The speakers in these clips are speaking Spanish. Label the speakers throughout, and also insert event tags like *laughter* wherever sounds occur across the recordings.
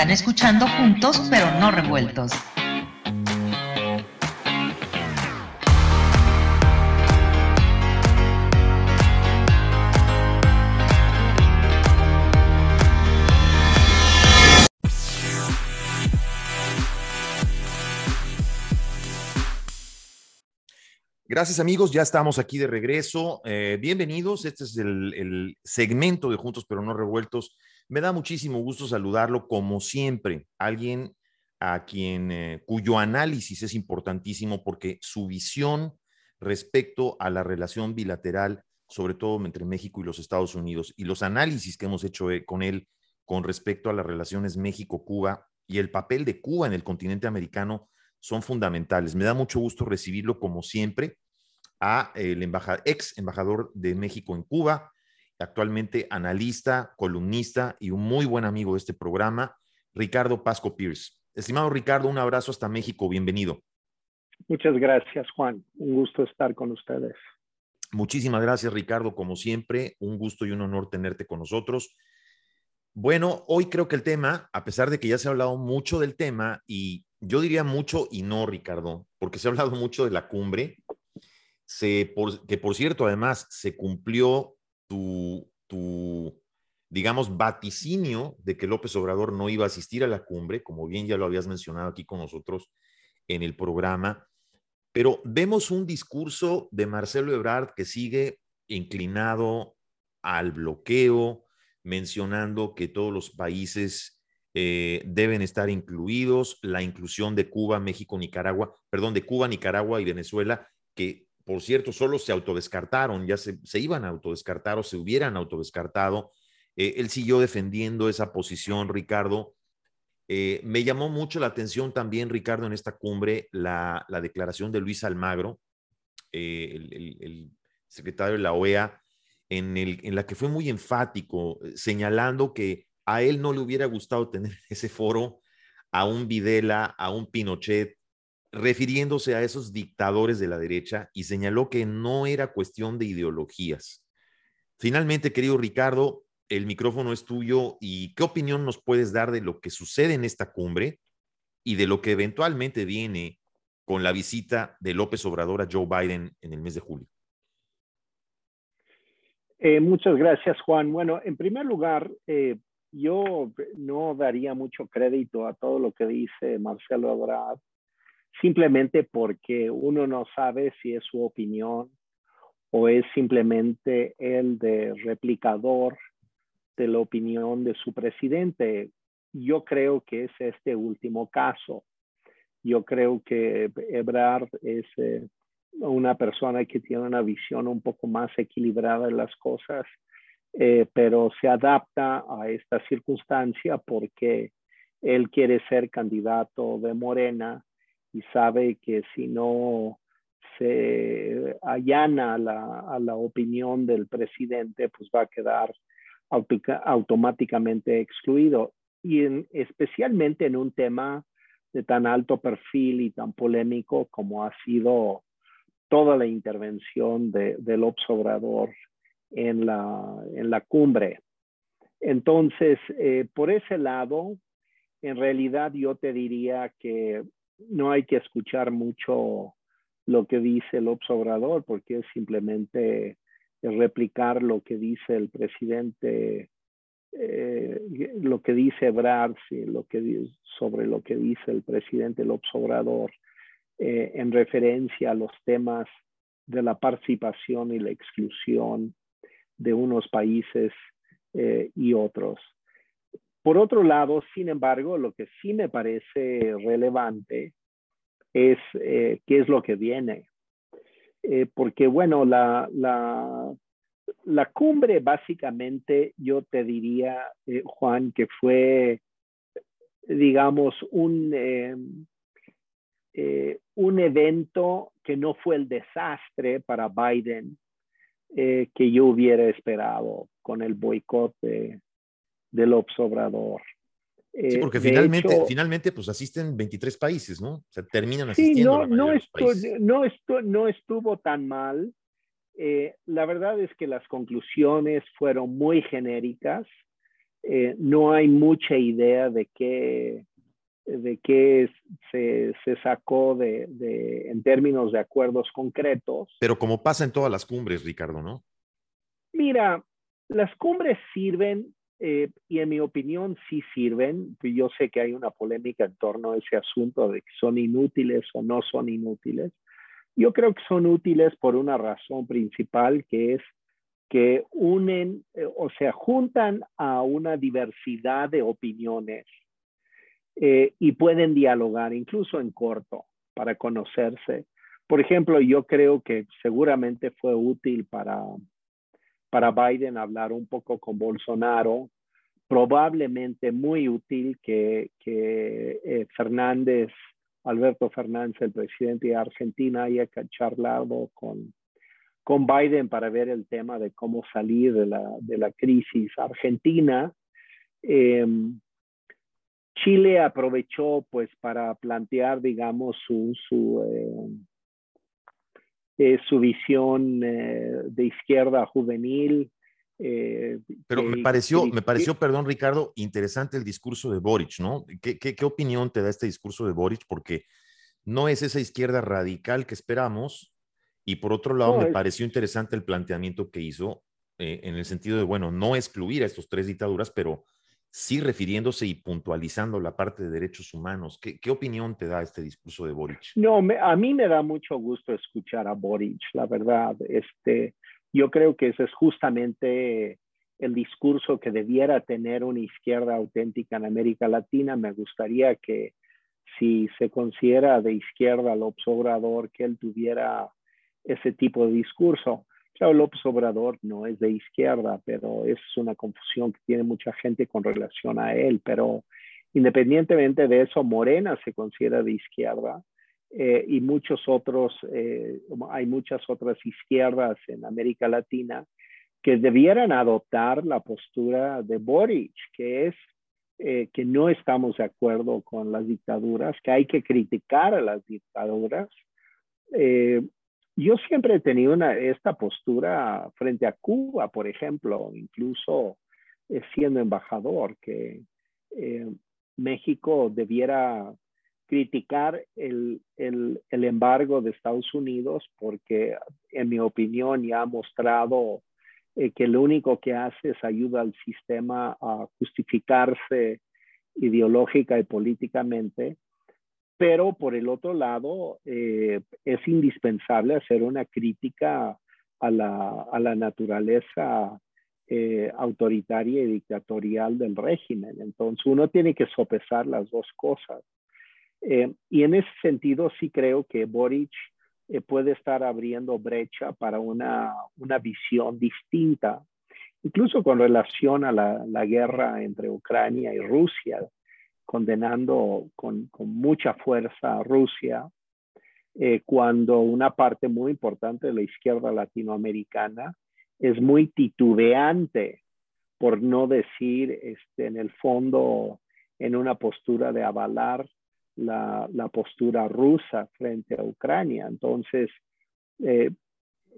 Speaker 1: Están escuchando juntos pero no revueltos.
Speaker 2: Gracias amigos, ya estamos aquí de regreso. Eh, bienvenidos, este es el, segmento de Juntos pero no revueltos. Me da muchísimo gusto saludarlo como siempre, alguien a quien eh, cuyo análisis es importantísimo porque su visión respecto a la relación bilateral, sobre todo entre México y los Estados Unidos, y los análisis que hemos hecho eh, con él con respecto a las relaciones México-Cuba y el papel de Cuba en el continente americano son fundamentales. Me da mucho gusto recibirlo como siempre a el ex embajador de México en Cuba, actualmente analista, columnista y un muy buen amigo de este programa, Ricardo Pasco Pierce. Estimado Ricardo, un abrazo hasta México, bienvenido.
Speaker 3: Muchas gracias, Juan. Un gusto estar con ustedes.
Speaker 2: Muchísimas gracias, Ricardo. Como siempre, un gusto y un honor tenerte con nosotros. Bueno, hoy creo que el tema, a pesar de que ya se ha hablado mucho del tema y yo diría mucho y no, Ricardo, porque se ha hablado mucho de la cumbre, se, que por cierto, además, se cumplió tu, tu, digamos, vaticinio de que López Obrador no iba a asistir a la cumbre, como bien ya lo habías mencionado aquí con nosotros en el programa, pero vemos un discurso de Marcelo Ebrard que sigue inclinado al bloqueo, mencionando que todos los países eh, deben estar incluidos, la inclusión de Cuba, México, Nicaragua, perdón, de Cuba, Nicaragua y Venezuela, que por cierto solo se autodescartaron, ya se, iban a autodescartar o se hubieran autodescartado. Eh, él siguió defendiendo esa posición, Ricardo. Eh, me llamó mucho la atención también, Ricardo, en esta cumbre, la, declaración de Luis Almagro, el, secretario de la OEA, en, en la que fue muy enfático, señalando que a él no le hubiera gustado tener *laughs* ese foro a un Videla, a un Pinochet, refiriéndose a esos dictadores de la derecha y señaló que no era cuestión de ideologías. Finalmente, querido Ricardo, el micrófono es tuyo y qué opinión nos puedes dar de lo que sucede en esta cumbre y de lo que eventualmente viene con la visita de López Obrador a Joe Biden en el mes de julio.
Speaker 3: Eh, muchas gracias, Juan. Bueno, en primer lugar, eh, yo no daría mucho crédito a todo lo que dice Marcelo Ebrard, simplemente porque uno no sabe si es su opinión o es simplemente el de replicador de la opinión de su presidente. Yo creo que es este último caso. Yo creo que Ebrard es eh, una persona que tiene una visión un poco más equilibrada de las cosas eh, pero se adapta a esta circunstancia porque él quiere ser candidato de Morena y sabe que si no se allana a la, opinión del presidente, pues va a quedar automáticamente excluido. Y especialmente en un tema de tan alto perfil y tan polémico como ha sido toda la intervención de, del observador en la, en la cumbre. Entonces, eh, por ese lado, en realidad yo te diría que no hay que escuchar mucho lo que dice el observador, porque es simplemente replicar lo que dice el presidente, eh, lo que dice Ebrard, lo que, sobre lo que dice el presidente el observador eh, en referencia a los temas de la participación y la exclusión de unos países eh, y otros. Por otro lado, sin embargo, lo que sí me parece relevante es eh, qué es lo que viene. Eh, porque, bueno, la, cumbre básicamente, yo te diría, Juan, que fue, digamos, un, evento que no fue el desastre para Biden eh, que yo hubiera esperado con el boicot del observador.
Speaker 2: sí, porque eh, finalmente, finalmente, pues asisten 23 países, ¿no? O sea, terminan asistiendo.
Speaker 3: Sí, no, no, no, estuvo, no estuvo tan mal. Eh, la verdad es que las conclusiones fueron muy genéricas. eh, no hay mucha idea de qué, de qué se, se sacó de, de, en términos de acuerdos concretos.
Speaker 2: Pero como pasa en todas las cumbres, Ricardo, ¿no?
Speaker 3: Mira, las cumbres sirven eh, y en mi opinión sí sirven. Yo sé que hay una polémica en torno a ese asunto de que son inútiles o no son inútiles. Yo creo que son útiles por una razón principal que es que unen, eh, o sea, juntan a una diversidad de opiniones eh, y pueden dialogar incluso en corto para conocerse. Por ejemplo, yo creo que seguramente fue útil para para Biden hablar un poco con Bolsonaro, probablemente muy útil que, eh, Fernández, Alberto Fernández, el presidente de Argentina, haya charlado con, con Biden para ver el tema de cómo salir de la, de la crisis argentina. Eh, Chile aprovechó pues para plantear, digamos, su, su eh, eh, su visión eh, de izquierda juvenil.
Speaker 2: Eh, Pero me pareció, me pareció, perdón Ricardo, interesante el discurso de Boric, ¿no? ¿Qué, qué, qué opinión te da este discurso de Boric? Porque no es esa izquierda radical que esperamos, y por otro lado, no, me es... pareció interesante el planteamiento que hizo en el sentido de, bueno, no excluir a estos tres dictaduras, pero sí refiriéndose y puntualizando la parte de derechos humanos. ¿Qué, qué opinión te da este discurso de Boric?
Speaker 3: No, me, a mí me da mucho gusto escuchar a Boric, la verdad. Este, yo creo que ese es justamente el discurso que debiera tener una izquierda auténtica en América Latina. Me gustaría que si se considera de izquierda al Obrador, que él tuviera ese tipo de discurso. Claro, López Obrador no es de izquierda, pero es una confusión que tiene mucha gente con relación a él. Pero independientemente de eso, Morena se considera de izquierda eh, y muchos otros, eh, hay muchas otras izquierdas en América Latina que debieran adoptar la postura de Boric, que es eh, que no estamos de acuerdo con las dictaduras, que hay que criticar a las dictaduras. Yo siempre he tenido una, esta postura frente a Cuba, por ejemplo, incluso eh, siendo embajador, que eh, México debiera criticar el, el, el, embargo de Estados Unidos porque, en mi opinión, ya ha mostrado eh, que lo único que hace es ayuda al sistema a justificarse ideológica y políticamente pero por el otro lado, eh, es indispensable hacer una crítica a la, a la naturaleza eh, autoritaria y dictatorial del régimen. Entonces, uno tiene que sopesar las dos cosas. Eh, y en ese sentido, sí creo que Boric eh, puede estar abriendo brecha para una, una visión distinta, incluso con relación a la, la guerra entre Ucrania y Rusia condenando con, mucha fuerza a Rusia, eh, cuando una parte muy importante de la izquierda latinoamericana es muy titubeante, por no decir este, en el fondo en una postura de avalar la, postura rusa frente a Ucrania. Entonces, eh,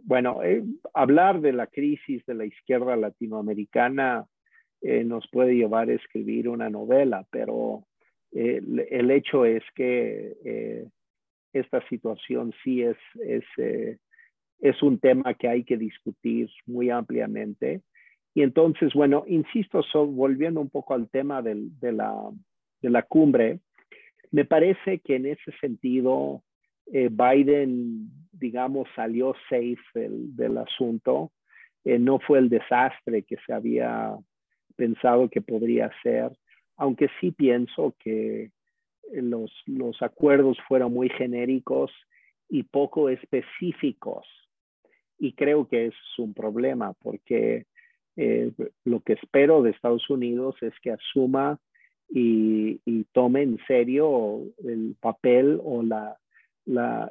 Speaker 3: bueno, eh, hablar de la crisis de la izquierda latinoamericana nos puede llevar a escribir una novela, pero eh, el hecho es que eh, esta situación sí es, es, eh, es un tema que hay que discutir muy ampliamente. Y entonces, bueno, insisto, volviendo un poco al tema del, de, la, de la cumbre, me parece que en ese sentido Biden, digamos, salió safe del asunto. no fue el desastre que se había pensado que podría ser, aunque sí pienso que los, acuerdos fueron muy genéricos y poco específicos. Y creo que es un problema porque eh, lo que espero de Estados Unidos es que asuma y, tome en serio el papel o la,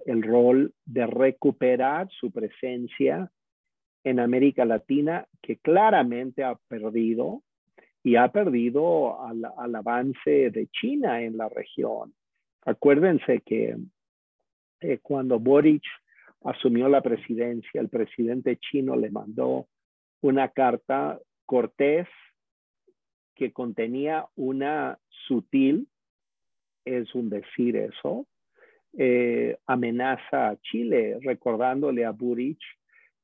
Speaker 3: el rol de recuperar su presencia en América Latina, que claramente ha perdido y ha perdido al, avance de China en la región. Acuérdense que eh, cuando Boric asumió la presidencia, el presidente chino le mandó una carta cortés que contenía una sutil, es un decir eso, eh, amenaza a Chile, recordándole a Burich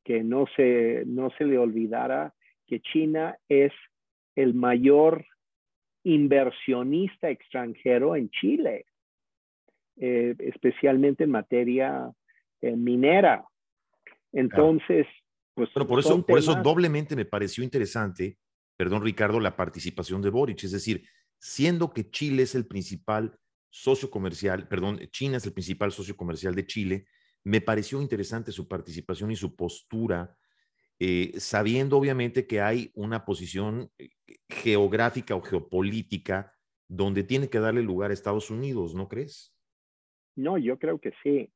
Speaker 3: que no se, no se le olvidara que China es el mayor inversionista extranjero en Chile, eh, especialmente en materia eh, minera. Entonces, pues...
Speaker 2: Bueno, por eso, por eso doblemente me pareció interesante, perdón Ricardo, la participación de Boric, es decir, siendo que Chile es el principal socio comercial, perdón, China es el principal socio comercial de Chile, me pareció interesante su participación y su postura, eh, sabiendo obviamente que hay una posición eh, geográfica o geopolítica donde tiene que darle lugar a Estados Unidos, ¿no crees?
Speaker 3: No, yo creo que sí.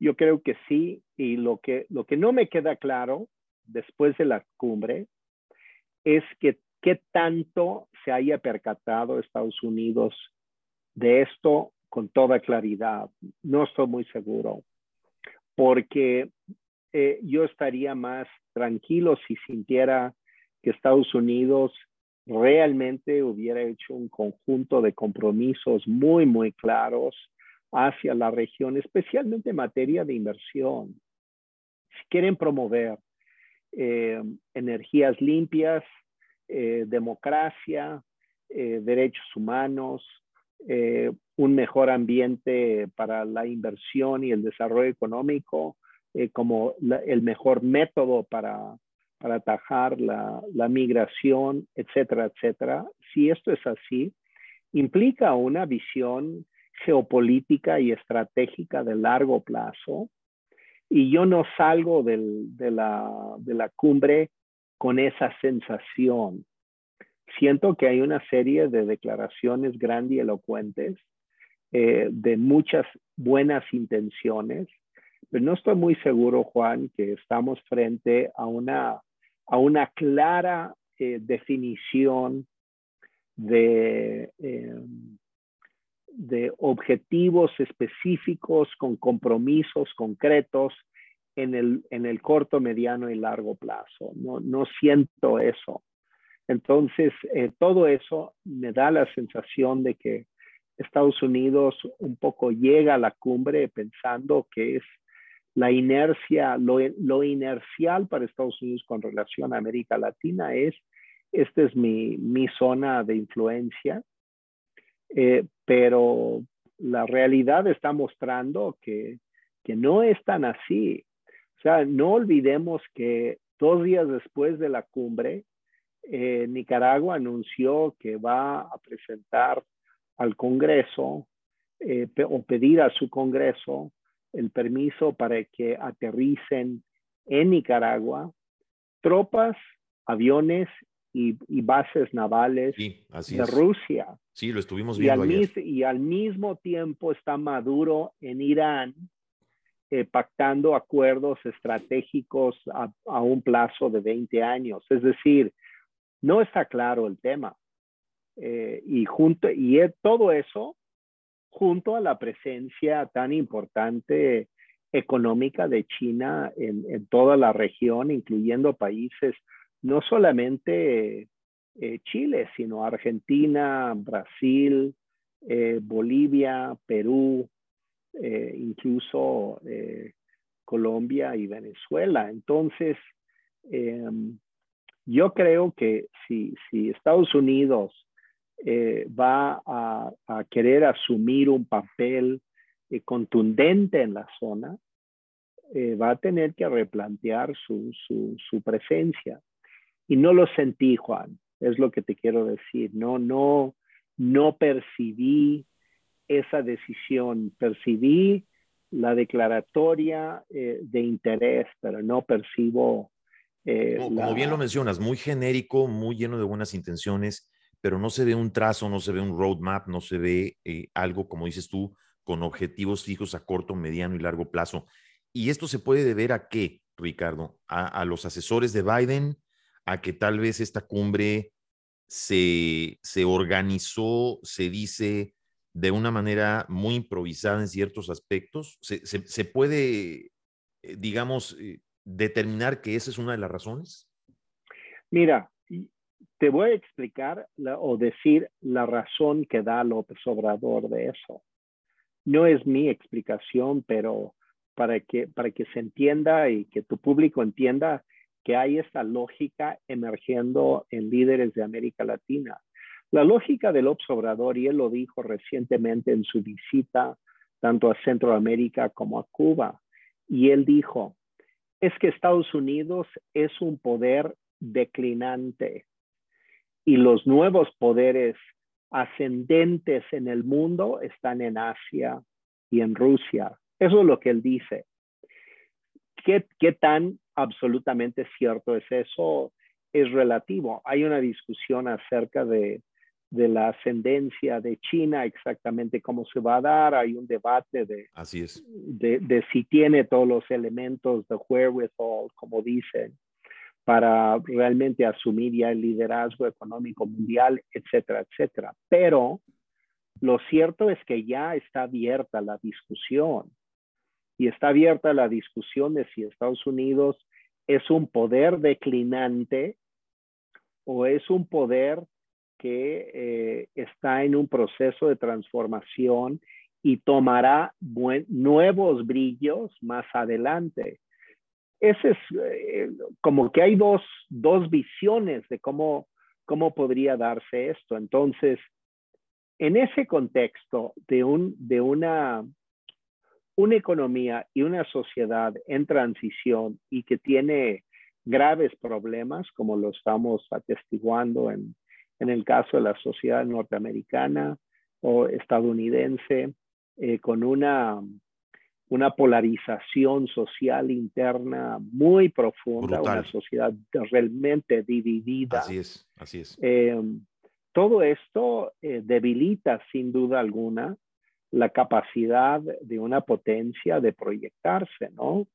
Speaker 3: Yo creo que sí. Y lo que, lo que no me queda claro después de la cumbre es que qué tanto se haya percatado Estados Unidos de esto con toda claridad. No estoy muy seguro, porque eh, yo estaría más tranquilo si sintiera que Estados Unidos realmente hubiera hecho un conjunto de compromisos muy, muy claros hacia la región, especialmente en materia de inversión. Si quieren promover eh, energías limpias, eh, democracia, derechos humanos, un mejor ambiente para la inversión y el desarrollo económico eh, como el mejor método para, para atajar la, la, migración, etcétera, etcétera. Si esto es así, implica una visión geopolítica y estratégica de largo plazo. Y yo no salgo del, de, la, de la cumbre con esa sensación siento que hay una serie de declaraciones grandilocuentes eh, de muchas buenas intenciones, pero no estoy muy seguro, Juan, que estamos frente a una, a una clara eh, definición de, em, de objetivos específicos con compromisos concretos en el, en el corto, mediano y largo plazo. No, no siento eso. Entonces, eh, todo eso me da la sensación de que Estados Unidos un poco llega a la cumbre pensando que es la inercia, lo, inercial para Estados Unidos con relación a América Latina es, esta es mi, zona de influencia, eh, pero la realidad está mostrando que, que no es tan así. O sea, no olvidemos que dos días después de la cumbre, eh, Nicaragua anunció que va a presentar al Congreso eh, o pedir a su Congreso el permiso para que aterricen en Nicaragua tropas, aviones y, bases navales de Rusia.
Speaker 2: Sí, lo estuvimos viendo.
Speaker 3: Y al, y al mismo tiempo está Maduro en Irán eh, pactando acuerdos estratégicos a, a, un plazo de 20 años. Es decir, no está claro el tema. Eh, y, junto, y todo eso junto a la presencia tan importante económica de China en, toda la región, incluyendo países, no solamente eh, Chile, sino Argentina, Brasil, eh, Bolivia, Perú, incluso Colombia y Venezuela. Entonces, em, yo creo que si Estados Unidos eh, va a, querer asumir un papel eh, contundente en la zona, eh, va a tener que replantear su, su, presencia. Y no lo sentí, Juan, es lo que te quiero decir. No, no, no percibí esa decisión, percibí la declaratoria de interés, pero no percibo
Speaker 2: como bien lo mencionas, muy genérico, muy lleno de buenas intenciones, pero no se ve un trazo, no se ve un roadmap, no se ve eh, algo, como dices tú, con objetivos fijos a corto, mediano y largo plazo. Y esto se puede deber a qué, Ricardo? A, los asesores de Biden, a que tal vez esta cumbre se, se organizó, se dice, de una manera muy improvisada en ciertos aspectos. Se, puede, eh, digamos, determinar que esa es una de las razones?
Speaker 3: Mira, te voy a explicar o decir la razón que da López Obrador de eso. No es mi explicación, pero para que, para que se entienda y que tu público entienda que hay esta lógica emergiendo en líderes de América Latina. La lógica del observador, y él lo dijo recientemente en su visita tanto a Centroamérica como a Cuba, y él dijo, es que Estados Unidos es un poder declinante y los nuevos poderes ascendentes en el mundo están en Asia y en Rusia. Eso es lo que él dice. ¿Qué, qué tan absolutamente cierto es eso? Es relativo. Hay una discusión acerca de, de la ascendencia de China, exactamente cómo se va a dar. Hay un debate de,
Speaker 2: Así es.
Speaker 3: de, de si tiene todos los elementos de wherewithal, como dicen, para realmente asumir ya el liderazgo económico mundial, etcétera, etcétera. Pero lo cierto es que ya está abierta la discusión y está abierta la discusión de si Estados Unidos es un poder declinante o es un poder que eh, está en un proceso de transformación y tomará nuevos brillos más adelante. Ese es eh, como que hay dos, dos visiones de cómo, cómo podría darse esto. Entonces, en ese contexto de, un, de una, una economía y una sociedad en transición y que tiene graves problemas, como lo estamos atestiguando en, en el caso de la sociedad norteamericana o estadounidense, eh, con una, una polarización social interna muy profunda, una sociedad realmente dividida.
Speaker 2: Así es, así es.
Speaker 3: Eh, todo esto eh, debilita sin duda alguna la capacidad de una potencia de proyectarse, ¿no?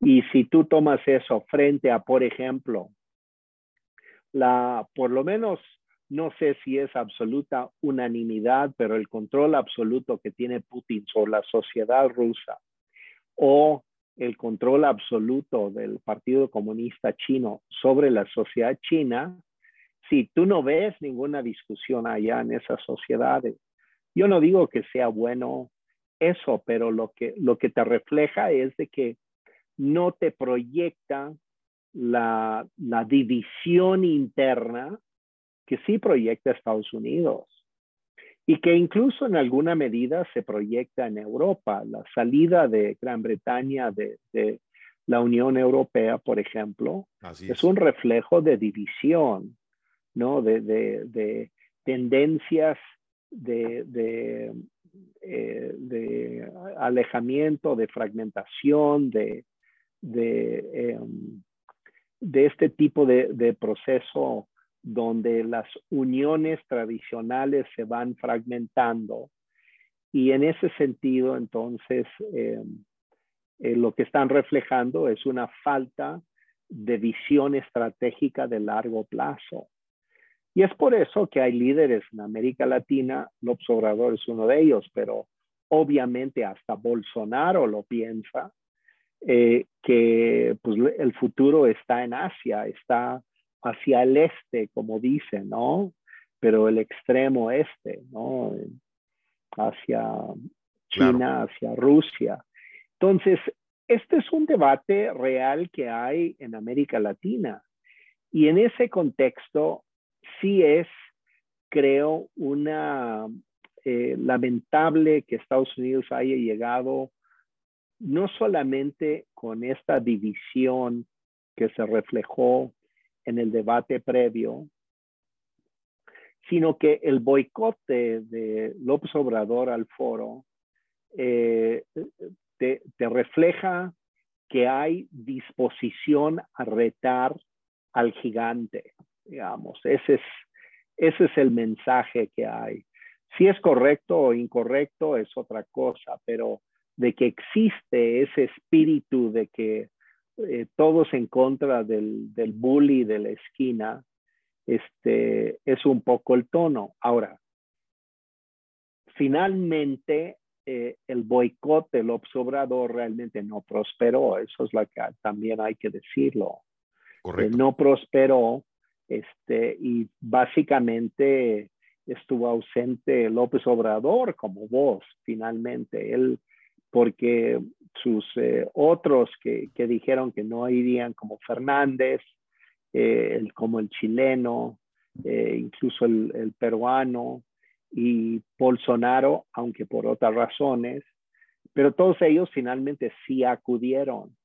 Speaker 3: Y si tú tomas eso frente a, por ejemplo, la, por lo menos, no sé si es absoluta unanimidad, pero el control absoluto que tiene Putin sobre la sociedad rusa o el control absoluto del Partido Comunista Chino sobre la sociedad china, si tú no ves ninguna discusión allá en esas sociedades, yo no digo que sea bueno eso, pero lo que, lo que te refleja es de que no te proyecta la, la división interna que sí proyecta Estados Unidos y que incluso en alguna medida se proyecta en Europa. La salida de Gran Bretaña de, de la Unión Europea, por ejemplo,
Speaker 2: Así
Speaker 3: es. un reflejo de división. ¿no? De, de, de tendencias de, de, eh, de, alejamiento, de fragmentación, de, de, eh, de este tipo de, proceso donde las uniones tradicionales se van fragmentando. Y en ese sentido, entonces, eh, eh, lo que están reflejando es una falta de visión estratégica de largo plazo. Y es por eso que hay líderes en América Latina, López Obrador es uno de ellos, pero obviamente hasta Bolsonaro lo piensa, eh, que pues, el futuro está en Asia, está hacia el este, como dicen, ¿no? Pero el extremo este, ¿no? Hacia China, claro. hacia Rusia. Entonces, este es un debate real que hay en América Latina. Y en ese contexto, sí es, creo, una eh, lamentable que Estados Unidos haya llegado no solamente con esta división que se reflejó en el debate previo, sino que el boicote de López Obrador al foro eh, te, te refleja que hay disposición a retar al gigante digamos. Ese es, ese es el mensaje que hay. Si es correcto o incorrecto es otra cosa, pero de que existe ese espíritu de que eh, todos en contra del, del bully de la esquina, este, es un poco el tono. Ahora, finalmente eh, el boicot del obsobrador realmente no prosperó, eso es lo que también hay que decirlo.
Speaker 2: Correcto.
Speaker 3: Eh, no prosperó Este, y básicamente estuvo ausente López Obrador como voz, finalmente. Él, porque sus eh, otros que, que, dijeron que no irían, como Fernández, eh, el, como el chileno, eh, incluso el, el, peruano y Bolsonaro, aunque por otras razones, pero todos ellos finalmente sí acudieron.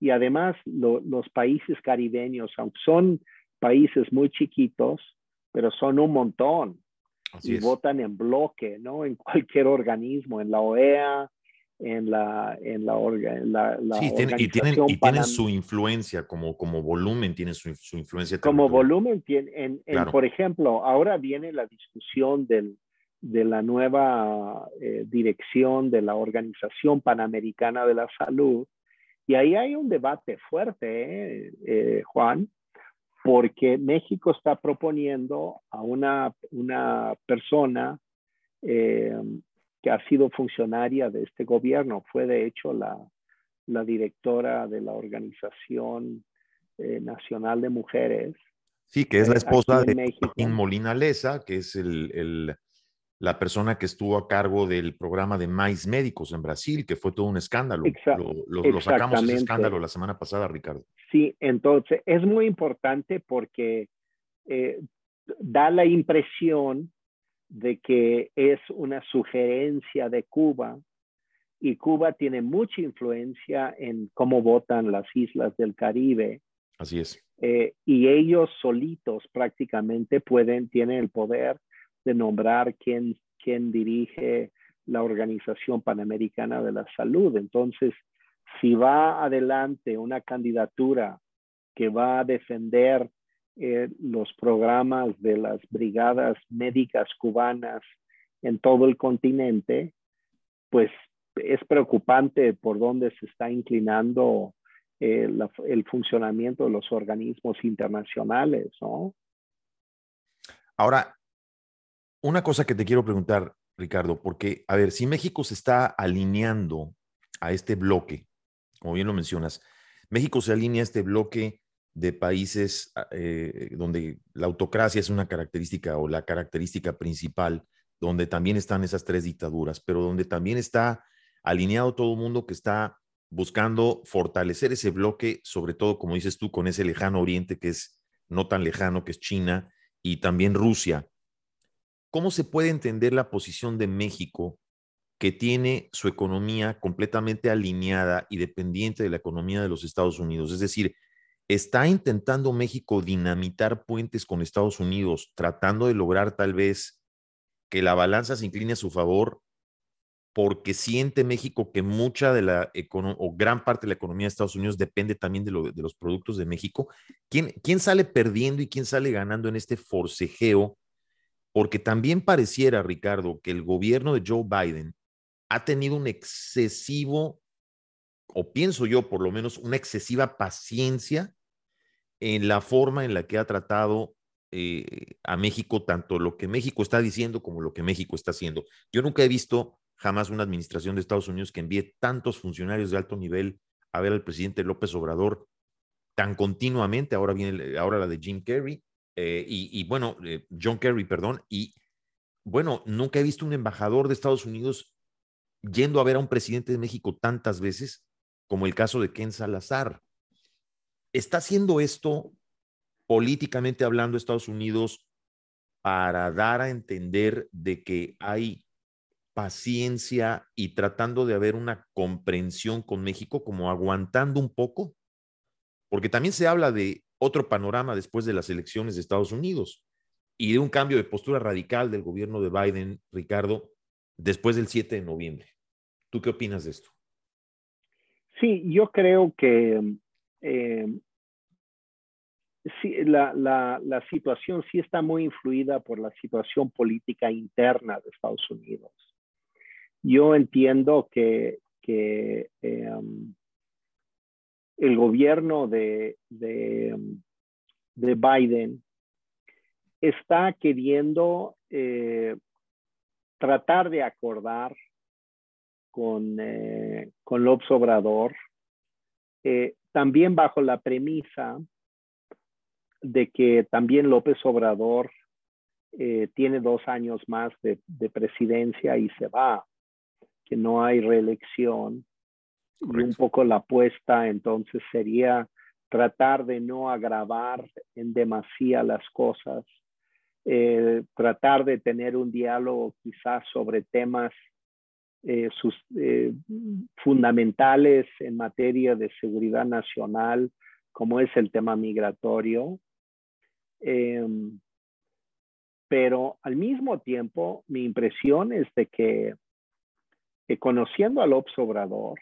Speaker 3: Y además los países caribeños, aunque son países muy chiquitos, pero son un montón y votan en bloque, ¿no? En cualquier organismo, en la OEA, en la, en la, en la,
Speaker 2: sí, y tienen, y tienen su influencia, como, como volumen tiene su, su influencia.
Speaker 3: Como volumen tiene, en, por ejemplo, ahora viene la discusión del, de la nueva eh, dirección de la Organización Panamericana de la Salud, y ahí hay un debate fuerte, ¿eh? Eh, Juan, porque México está proponiendo a una, una persona eh, que ha sido funcionaria de este gobierno, fue de hecho la, la directora de la Organización eh, Nacional de Mujeres.
Speaker 2: Sí, que es la eh, esposa de Joaquín Molina Leza, que es el, el, la persona que estuvo a cargo del programa de Mais Médicos en Brasil, que fue todo un escándalo. lo, lo, sacamos ese escándalo la semana pasada, Ricardo.
Speaker 3: Sí, entonces es muy importante porque eh, da la impresión de que es una sugerencia de Cuba y Cuba tiene mucha influencia en cómo votan las islas del Caribe.
Speaker 2: Así es.
Speaker 3: Eh, y ellos solitos prácticamente pueden, tienen el poder de nombrar quién, quién dirige la Organización Panamericana de la Salud. Entonces, si va adelante una candidatura que va a defender eh, los programas de las brigadas médicas cubanas en todo el continente, pues es preocupante por dónde se está inclinando eh, el funcionamiento de los organismos internacionales, ¿no?
Speaker 2: Ahora, una cosa que te quiero preguntar, Ricardo, porque, a ver, si México se está alineando a este bloque, como bien lo mencionas, México se alinea a este bloque de países ah, eh, donde la autocracia es una característica o la característica principal, donde también están esas tres dictaduras, pero donde también está alineado todo el mundo que está buscando fortalecer ese bloque, sobre todo, como dices tú, con ese lejano oriente que es no tan lejano, que es China y también Rusia. ¿Cómo se puede entender la posición de México que tiene su economía completamente alineada y dependiente de la economía de los Estados Unidos? Es decir, ¿está intentando México dinamitar puentes con Estados Unidos, tratando de lograr tal vez que la balanza se incline a su favor porque siente México que mucha de la o gran parte de la economía de Estados Unidos depende también de, de los productos de México. ¿Quién, ¿Quién, sale perdiendo y quién sale ganando en este forcejeo porque también pareciera, Ricardo, que el gobierno de Joe Biden ha tenido un excesivo, o pienso yo por lo menos, una excesiva paciencia en la forma en la que ha tratado eh, a México, tanto lo que México está diciendo como lo que México está haciendo. Yo nunca he visto jamás una administración de Estados Unidos que envíe tantos funcionarios de alto nivel a ver al presidente López Obrador tan continuamente. Ahora viene ahora la de Jim Carrey. Eh, y, bueno, eh, John Kerry, perdón, y bueno, nunca he visto un embajador de Estados Unidos yendo a ver a un presidente de México tantas veces como el caso de Ken Salazar. ¿Está haciendo esto políticamente hablando Estados Unidos para dar a entender de que hay paciencia y tratando de haber una comprensión con México, como aguantando un poco? Porque también se habla de otro panorama después de las elecciones de Estados Unidos y de un cambio de postura radical del gobierno de Biden, Ricardo, después del 7 de noviembre. ¿Tú qué opinas de esto?
Speaker 3: Sí, yo creo que eh, la, la, situación sí está muy influida por la situación política interna de Estados Unidos. Yo entiendo que, em, el gobierno de, de, Biden está queriendo eh, tratar de acordar con, eh, López Obrador, eh, también bajo la premisa de que también López Obrador eh, tiene dos años más de, presidencia y se va, que no hay reelección. Y un poco la apuesta entonces sería tratar de no agravar en demasía las cosas, eh, tratar de tener un diálogo quizás sobre temas eh, sus, fundamentales en materia de seguridad nacional, como es el tema migratorio. Em, pero al mismo tiempo, mi impresión es de que, conociendo al observador,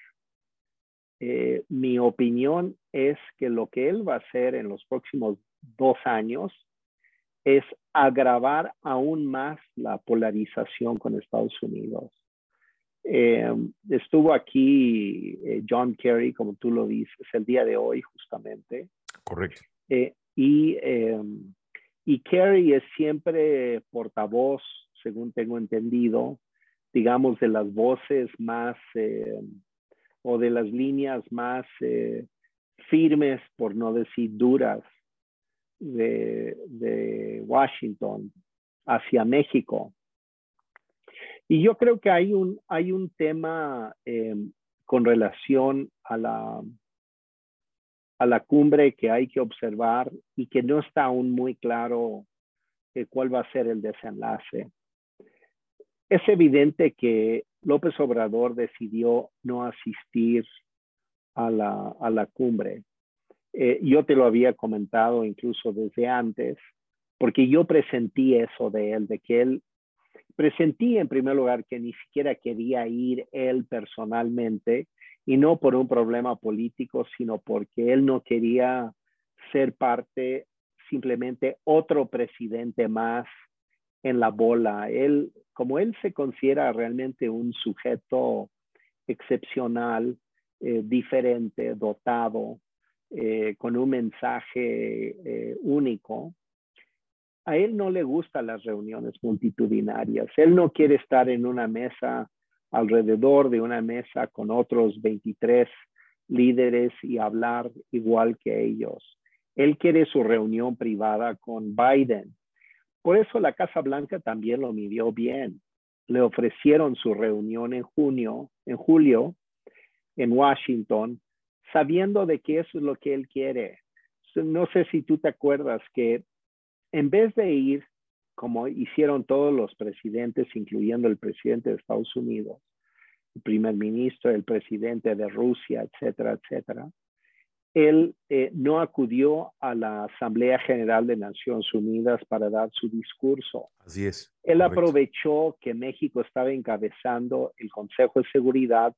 Speaker 3: eh, mi opinión es que lo que él va a hacer en los próximos dos años es agravar aún más la polarización con Estados Unidos. Em, estuvo aquí eh, John Kerry, como tú lo dices, el día de hoy justamente.
Speaker 2: Correcto.
Speaker 3: Eh, y, y Kerry es siempre portavoz, según tengo entendido, digamos, de las voces más o de las líneas más eh, firmes, por no decir duras, de, de Washington hacia México. Y yo creo que hay un, hay un tema eh, con relación a la, a la cumbre que hay que observar y que no está aún muy claro eh, cuál va a ser el desenlace. Es evidente que López Obrador decidió no asistir a la, a la cumbre. Eh, yo te lo había comentado incluso desde antes, porque yo presentí eso de él, de que él presentí en primer lugar que ni siquiera quería ir él personalmente y no por un problema político, sino porque él no quería ser parte simplemente otro presidente más en la bola. Él, como él se considera realmente un sujeto excepcional, eh, diferente, dotado, eh, con un mensaje eh, único, a él no le gustan las reuniones multitudinarias. Él no quiere estar en una mesa alrededor de una mesa con otros 23 líderes y hablar igual que ellos. Él quiere su reunión privada con Biden. Por eso la Casa Blanca también lo midió bien. Le ofrecieron su reunión en junio, en julio, en Washington, sabiendo de que eso es lo que él quiere. No sé si tú te acuerdas que en vez de ir como hicieron todos los presidentes, incluyendo el presidente de Estados Unidos, el primer ministro, el presidente de Rusia, etcétera, etcétera, él eh, no acudió a la Asamblea General de Naciones Unidas para dar su discurso.
Speaker 2: Así es.
Speaker 3: Él aprovechó que México estaba encabezando el Consejo de Seguridad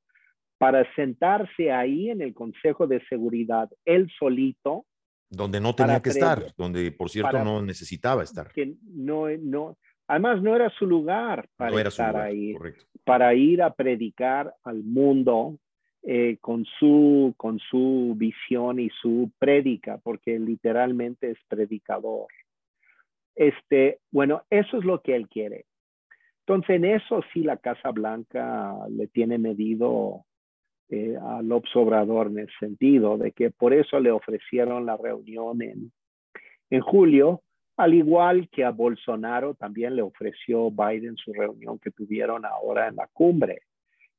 Speaker 3: para sentarse ahí en el Consejo de Seguridad, él solito,
Speaker 2: donde no tenía que estar, donde por cierto no necesitaba estar.
Speaker 3: Que no, no, además no era su lugar para estar ahí, para ir a predicar al mundo eh, con, su, con su visión y su prédica, porque literalmente es predicador. Este, bueno, eso es lo que él quiere. Entonces, en eso sí la Casa Blanca le tiene medido eh, a López Obrador en el sentido de que por eso le ofrecieron la reunión en, en julio, al igual que a Bolsonaro también le ofreció Biden su reunión que tuvieron ahora en la cumbre.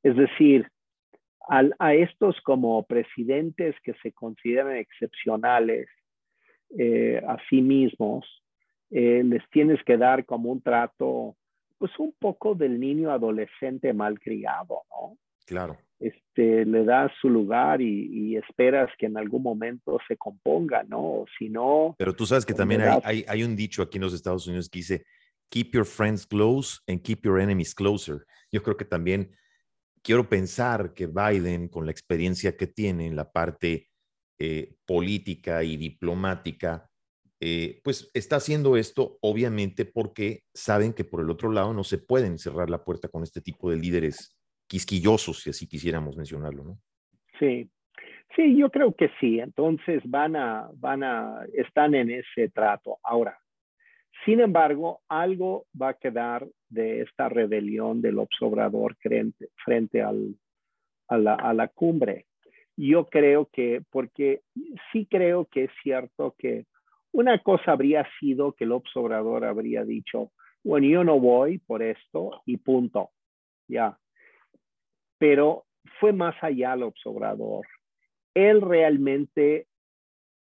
Speaker 3: Es decir, a estos como presidentes que se consideran excepcionales eh, a sí mismos, eh, les tienes que dar como un trato, pues un poco del niño adolescente malcriado, ¿no?
Speaker 2: Claro
Speaker 3: este, le das su lugar y, esperas que en algún momento se componga, ¿no? Si no...
Speaker 2: Pero tú sabes que pues, también hay, hay, un dicho aquí en los Estados Unidos que dice, keep your friends close and keep your enemies closer. Yo creo que también quiero pensar que Biden, con la experiencia que tiene en la parte eh, política y diplomática, eh, pues está haciendo esto obviamente porque saben que por el otro lado no se pueden cerrar la puerta con este tipo de líderes quisquillosos, si así quisiéramos mencionarlo, ¿no?
Speaker 3: Sí, sí, yo creo que sí. Entonces van a, van a, están en ese trato. Ahora, sin embargo, algo va a quedar de esta rebelión del observador frente, frente al, a, la, a la cumbre. Yo creo que, porque sí creo que es cierto que una cosa habría sido que el observador habría dicho, bueno, yo no voy por esto y punto, ya. Pero fue más allá el observador. Él realmente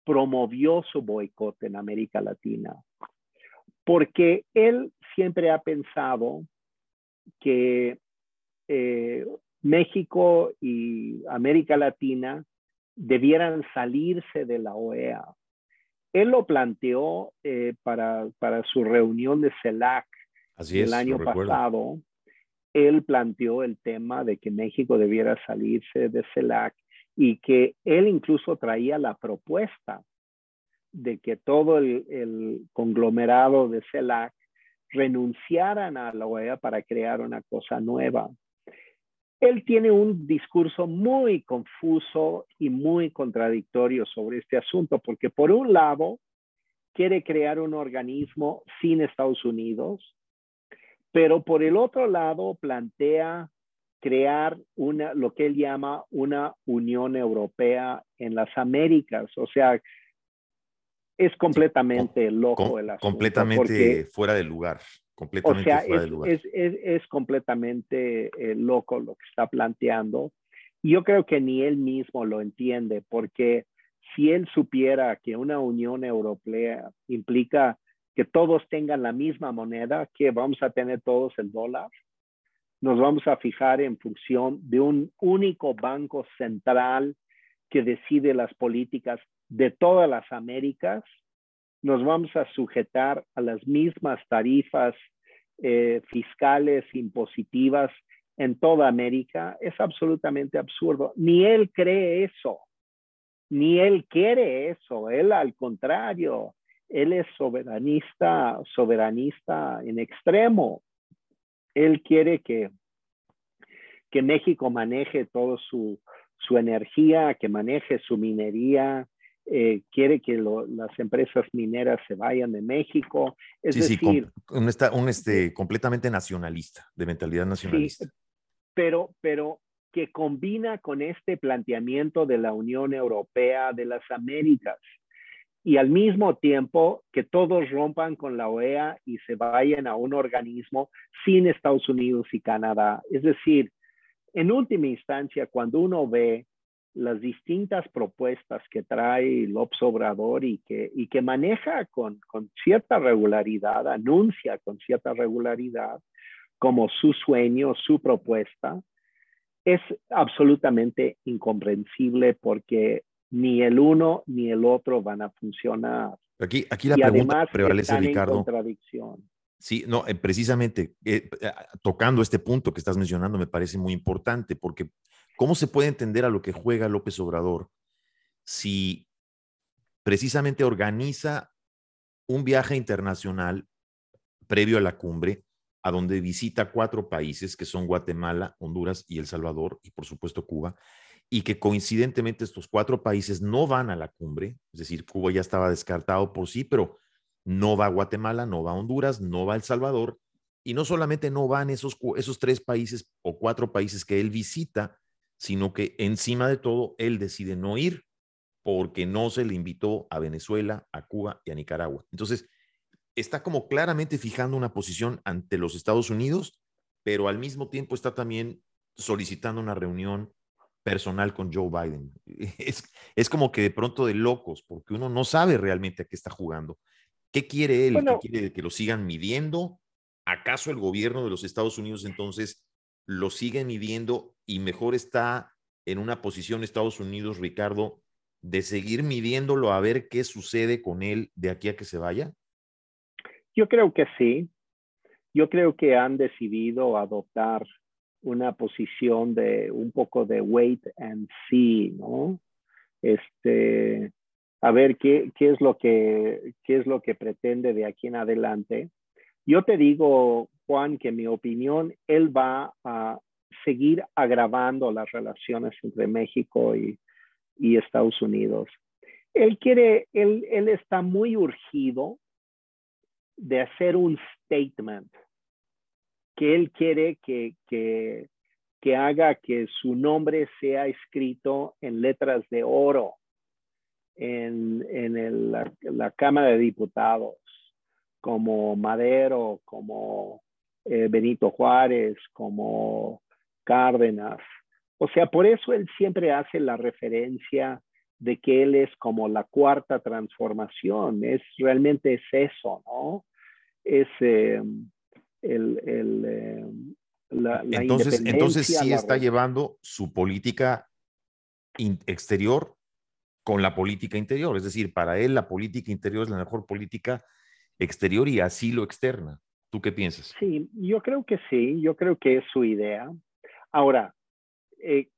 Speaker 3: promovió su boicot en América Latina, porque él siempre ha pensado que eh, México y América Latina debieran salirse de la OEA. Él lo planteó eh, para, para, su reunión de CELAC el año pasado. Él planteó el tema de que México debiera salirse de CELAC y que él incluso traía la propuesta de que todo el, el conglomerado de CELAC renunciaran a la OEA para crear una cosa nueva. Él tiene un discurso muy confuso y muy contradictorio sobre este asunto, porque por un lado quiere crear un organismo sin Estados Unidos, pero por el otro lado plantea crear una, lo que él llama una Unión Europea en las Américas. O sea, es completamente loco el asunto.
Speaker 2: Completamente fuera de lugar
Speaker 3: o sea, es, completamente eh, loco lo que está planteando. Y yo creo que ni él mismo lo entiende, porque si él supiera que una Unión Europea implica que todos tengan la misma moneda, que vamos a tener todos el dólar, nos vamos a fijar en función de un único banco central que decide las políticas de todas las Américas, nos vamos a sujetar a las mismas tarifas eh, fiscales impositivas en toda América, es absolutamente absurdo. Ni él cree eso, ni él quiere eso, él al contrario, él es soberanista, soberanista en extremo. Él quiere que, que México maneje toda su, su energía, que maneje su minería, eh, quiere que las empresas mineras se vayan de México. Es sí, decir, sí,
Speaker 2: un, un este, completamente nacionalista, de mentalidad nacionalista. Sí,
Speaker 3: pero, pero que combina con este planteamiento de la Unión Europea de las Américas y al mismo tiempo que todos rompan con la OEA y se vayan a un organismo sin Estados Unidos y Canadá. Es decir, en última instancia, cuando uno ve las distintas propuestas que trae López Obrador y que, y que maneja con, con cierta regularidad, anuncia con cierta regularidad como su sueño, su propuesta, es absolutamente incomprensible porque ni el uno ni el otro van a funcionar.
Speaker 2: Aquí, aquí la pregunta prevalece, Ricardo. contradicción. Sí, no, eh, precisamente eh, eh, tocando este punto que estás mencionando me parece muy importante porque ¿Cómo se puede entender a lo que juega López Obrador si precisamente organiza un viaje internacional previo a la cumbre, a donde visita cuatro países que son Guatemala, Honduras y El Salvador, y por supuesto Cuba, y que coincidentemente estos cuatro países no van a la cumbre, es decir, Cuba ya estaba descartado por sí, pero no va a Guatemala, no va a Honduras, no va a El Salvador, y no solamente no van esos, esos tres países o cuatro países que él visita, sino que encima de todo él decide no ir porque no se le invitó a Venezuela, a Cuba y a Nicaragua. Entonces, está como claramente fijando una posición ante los Estados Unidos, pero al mismo tiempo está también solicitando una reunión personal con Joe Biden. *laughs* Es, es como que de pronto de locos, porque uno no sabe realmente a qué está jugando. ¿Qué quiere él? ¿Qué quiere que lo sigan midiendo? ¿Acaso el gobierno de los Estados Unidos entonces lo sigue midiendo y mejor está en una posición Estados Unidos, Ricardo, de seguir midiéndolo a ver qué sucede con él de aquí a que se vaya?
Speaker 3: Yo creo que sí. Yo creo que han decidido adoptar una posición de un poco de wait and see, ¿no? Este, a ver qué, qué es lo que qué es lo que pretende de aquí en adelante. Yo te digo Juan, que en mi opinión, él va a seguir agravando las relaciones entre México y, Estados Unidos. Él quiere, él, él está muy urgido de hacer un statement que él quiere que, que, que haga que su nombre sea escrito en letras de oro en, en la, la, Cámara de Diputados, como Madero, como eh, Benito Juárez, como Cárdenas. O sea, por eso él siempre hace la referencia de que él es como la cuarta transformación. Es realmente es eso, ¿no? Es eh, el, el eh, la,
Speaker 2: entonces, entonces sí está llevando su política exterior con la política interior. Es decir, para él la política interior es la mejor política exterior y así lo externa. ¿Tú qué piensas?
Speaker 3: Sí, yo creo que sí, yo creo que es su idea. Ahora, eh,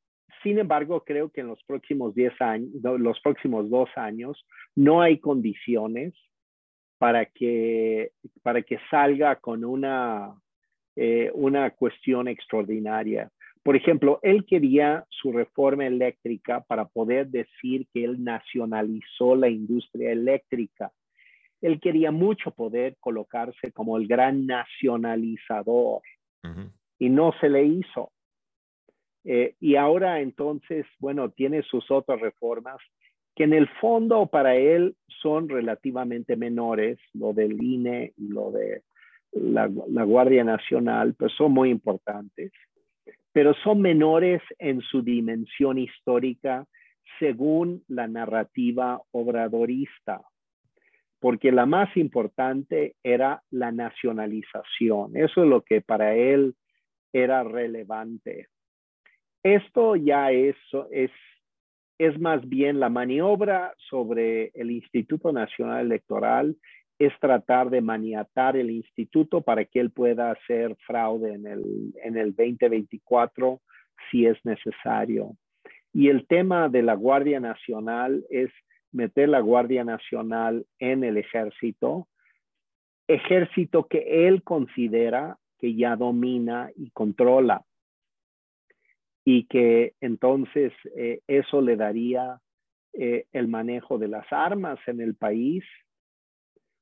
Speaker 3: sin embargo, creo que en los próximos 10 años, los próximos dos años, no hay condiciones para que, para que salga con una, eh, una cuestión extraordinaria. Por ejemplo, él quería su reforma eléctrica para poder decir que él nacionalizó la industria eléctrica. Él quería mucho poder colocarse como el gran nacionalizador y no se le hizo. Eh, y ahora entonces, bueno, tiene sus otras reformas que en el fondo para él son relativamente menores, lo del INE y lo de la, Guardia Nacional, pero son muy importantes pero son menores en su dimensión histórica según la narrativa obradorista, porque la más importante era la nacionalización. Eso es lo que para él era relevante. Esto ya es, es, es más bien la maniobra sobre el Instituto Nacional Electoral es tratar de maniatar el instituto para que él pueda hacer fraude en el, en el 2024 si es necesario. Y el tema de la Guardia Nacional es meter la Guardia Nacional en el ejército, ejército que él considera que ya domina y controla y que entonces eh, eso le daría eh, el manejo de las armas en el país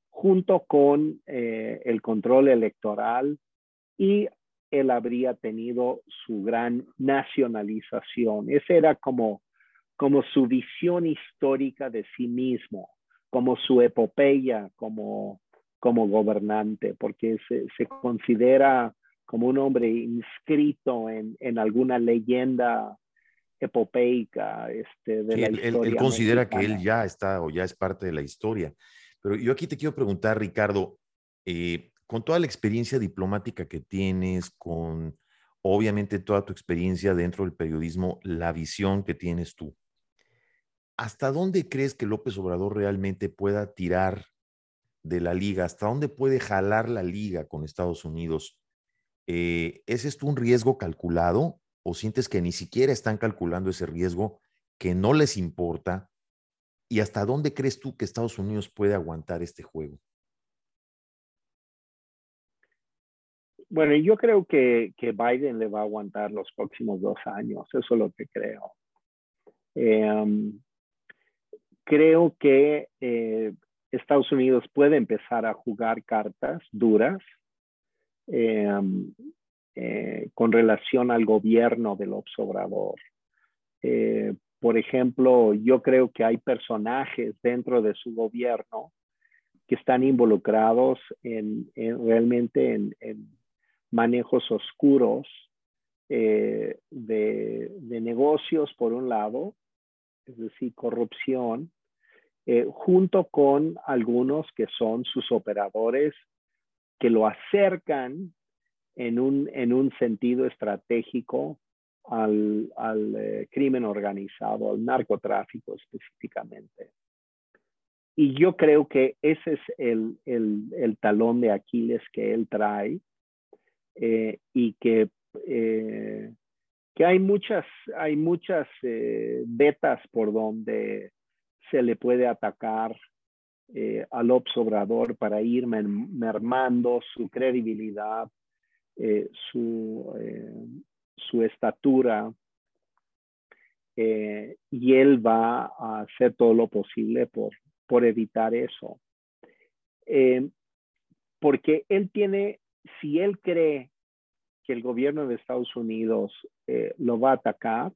Speaker 3: junto con eh, el control electoral y él habría tenido su gran nacionalización. Esa era como, como su visión histórica de sí mismo, como su epopeya como, como gobernante, porque se, se considera como un hombre inscrito en, en alguna leyenda epopeica este, de la historia.
Speaker 2: Él, considera que él ya está o ya es parte de la historia. Pero yo aquí te quiero preguntar, Ricardo, eh, con toda la experiencia diplomática que tienes, con obviamente toda tu experiencia dentro del periodismo, la visión que tienes tú, ¿hasta dónde crees que López Obrador realmente pueda tirar de la liga? ¿Hasta dónde puede jalar la liga con Estados Unidos? Eh, ¿Es esto un riesgo calculado o sientes que ni siquiera están calculando ese riesgo, que no les importa ¿Y hasta dónde crees tú que Estados Unidos puede aguantar este juego?
Speaker 3: Bueno, yo creo que, Biden le va a aguantar los próximos dos años, eso es lo que creo. Em, creo que eh, Estados Unidos puede empezar a jugar cartas duras em, eh, con relación al gobierno del observador. Eh, por ejemplo, yo creo que hay personajes dentro de su gobierno que están involucrados en, realmente en, manejos oscuros eh, de, negocios, por un lado, es decir, corrupción, eh, junto con algunos que son sus operadores que lo acercan en un, en un sentido estratégico al, al eh, crimen organizado, al narcotráfico específicamente. Y yo creo que ese es el, el, talón de Aquiles que él trae eh, y que, eh, que hay muchas, hay muchas vetas por donde se le puede atacar al obsobrador para ir mermando su credibilidad, su, su estatura eh, y él va a hacer todo lo posible por, por evitar eso. Eh, porque él tiene, si él cree que el gobierno de Estados Unidos eh, lo va a atacar,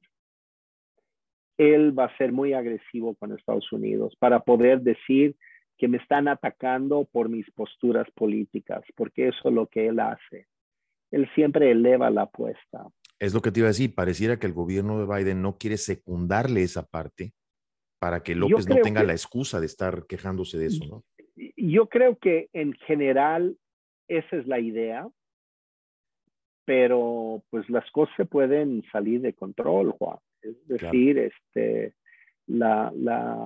Speaker 3: él va a ser muy agresivo con Estados Unidos para poder decir que me están atacando por mis posturas políticas, porque eso es lo que él hace. Él siempre eleva la apuesta.
Speaker 2: Es lo que te iba a decir, pareciera que el gobierno de Biden no quiere secundarle esa parte para que López no tenga la excusa de estar quejándose de eso, ¿no?
Speaker 3: Yo creo que en general esa es la idea, pero pues las cosas se pueden salir de control, Juan. Es decir, este, la, la,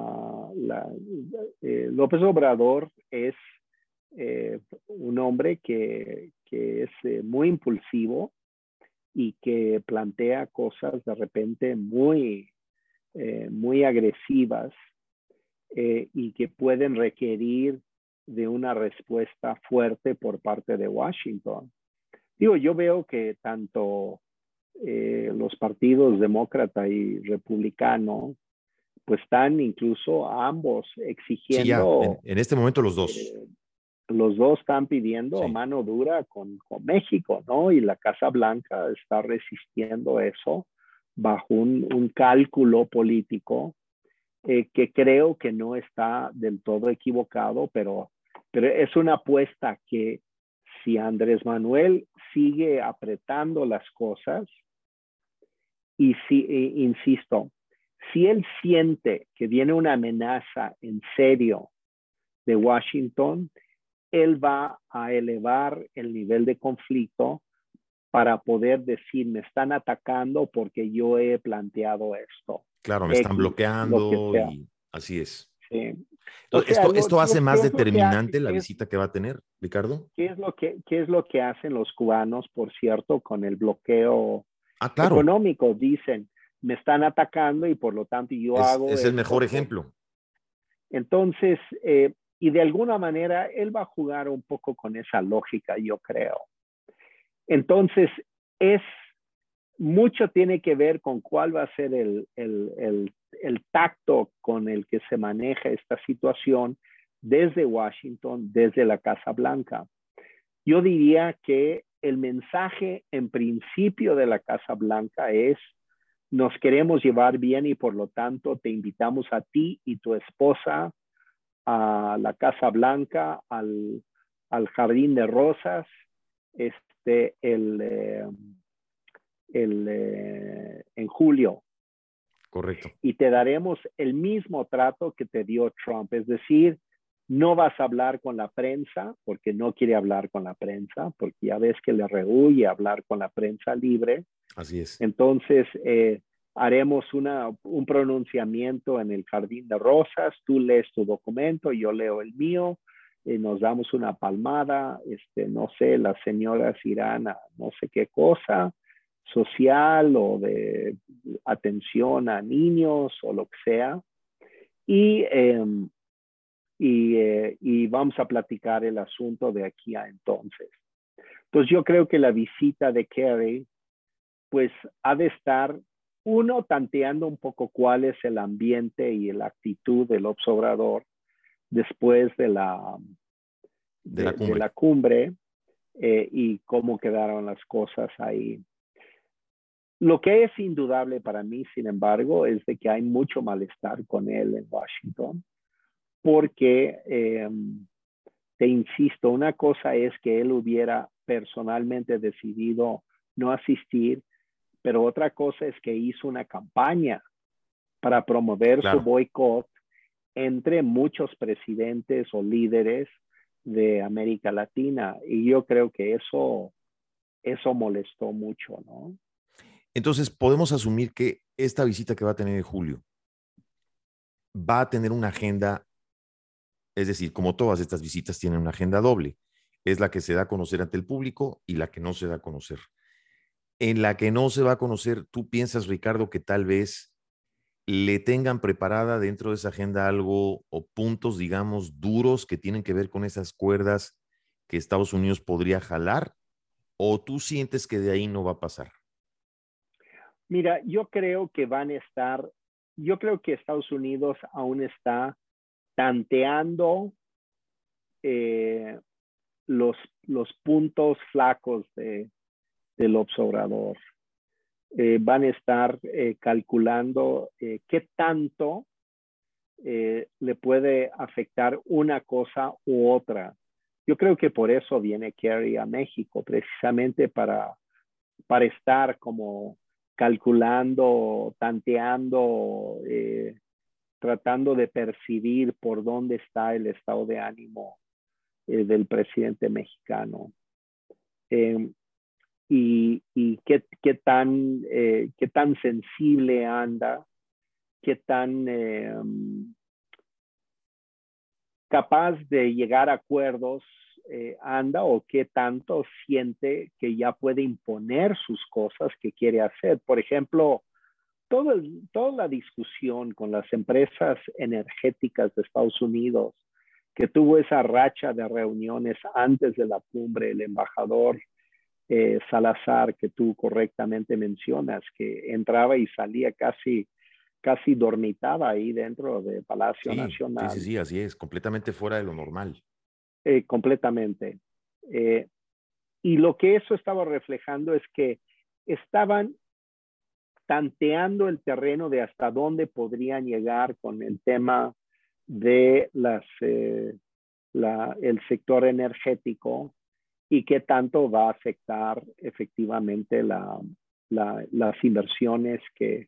Speaker 3: eh, López Obrador es eh, un hombre que, es eh, muy impulsivo y que plantea cosas de repente muy, muy agresivas y que pueden requerir de una respuesta fuerte por parte de Washington. Digo, yo veo que tanto los partidos demócrata y republicano, pues están incluso ambos exigiendo.
Speaker 2: en, este momento los dos.
Speaker 3: Eh, los dos están pidiendo mano dura con, con, México, ¿no? Y la Casa Blanca está resistiendo eso bajo un, un cálculo político eh, que creo que no está del todo equivocado, pero, pero es una apuesta que si Andrés Manuel sigue apretando las cosas, y si, e, insisto, si él siente que viene una amenaza en serio de Washington, él va a elevar el nivel de conflicto para poder decir, me están atacando porque yo he planteado esto.
Speaker 2: Claro, me están bloqueando y así es. esto, esto hace más determinante la visita que va a tener, Ricardo.
Speaker 3: ¿Qué es, lo que, ¿Qué es lo que hacen los cubanos, por cierto, con el bloqueo
Speaker 2: Ah, claro.
Speaker 3: económico, dicen, me están atacando y por lo tanto yo hago...
Speaker 2: Es el mejor ejemplo.
Speaker 3: Entonces, eh, y de alguna manera él va a jugar un poco con esa lógica, yo creo. Entonces, es mucho tiene que ver con cuál va a ser el, el, el, tacto con el que se maneja esta situación desde Washington, desde la Casa Blanca. Yo diría que el mensaje en principio de la Casa Blanca es, nos queremos llevar bien y por lo tanto te invitamos a ti y tu esposa a la Casa Blanca, al, Jardín de Rosas, este, el, eh, el, eh, en julio.
Speaker 2: Correcto.
Speaker 3: Y te daremos el mismo trato que te dio Trump, es decir, no vas a hablar con la prensa porque no quiere hablar con la prensa, porque ya ves que le rehuye hablar con la prensa libre.
Speaker 2: Así es.
Speaker 3: Entonces, eh, haremos una, un pronunciamiento en el Jardín de Rosas, tú lees tu documento, yo leo el mío, y nos damos una palmada, este, no sé, las señoras irán a no sé qué cosa social o de atención a niños o lo que sea. Y em, eh, y, vamos a platicar el asunto de aquí a entonces. Pues yo creo que la visita de Kerry, pues ha de estar, uno, tanteando un poco cuál es el ambiente y la actitud del observador después de la,
Speaker 2: de, la
Speaker 3: cumbre, eh, y cómo quedaron las cosas ahí. Lo que es indudable para mí, sin embargo, es de que hay mucho malestar con él en Washington porque, em, te insisto, una cosa es que él hubiera personalmente decidido no asistir, pero otra cosa es que hizo una campaña para promover su boicot entre muchos presidentes o líderes de América Latina. Y yo creo que eso, eso molestó mucho, ¿no?
Speaker 2: Entonces, podemos asumir que esta visita que va a tener en julio va a tener una agenda es decir, como todas estas visitas tienen una agenda doble, es la que se da a conocer ante el público y la que no se da a conocer. En la que no se va a conocer, ¿tú piensas, Ricardo, que tal vez le tengan preparada dentro de esa agenda algo o puntos, digamos, duros que tienen que ver con esas cuerdas que Estados Unidos podría jalar? ¿O tú sientes que de ahí no va a pasar?
Speaker 3: Mira, yo creo que van a estar, yo creo que Estados Unidos aún está tanteando eh, los, los puntos flacos de, del observador. eh, van a estar eh, calculando qué tanto le puede afectar una cosa u otra. Yo creo que por eso viene Kerry a México, precisamente para, para estar como calculando, tanteando, tratando de percibir por dónde está el estado de ánimo eh, del presidente mexicano. Y, qué, tan, eh, qué tan sensible anda, qué tan em, capaz de llegar a acuerdos eh, anda o qué tanto siente que ya puede imponer sus cosas que quiere hacer. Por ejemplo, toda la discusión con las empresas energéticas de Estados Unidos, que tuvo esa racha de reuniones antes de la cumbre, el embajador eh, Salazar, que tú correctamente mencionas, que entraba y salía casi, casi dormitaba ahí dentro del Palacio Nacional.
Speaker 2: Sí, sí, sí, así es, completamente fuera de lo normal.
Speaker 3: Eh, completamente. Eh, y lo que eso estaba reflejando es que estaban tanteando el terreno de hasta dónde podrían llegar con el tema de las, eh, el sector energético y qué tanto va a afectar efectivamente la, las inversiones que,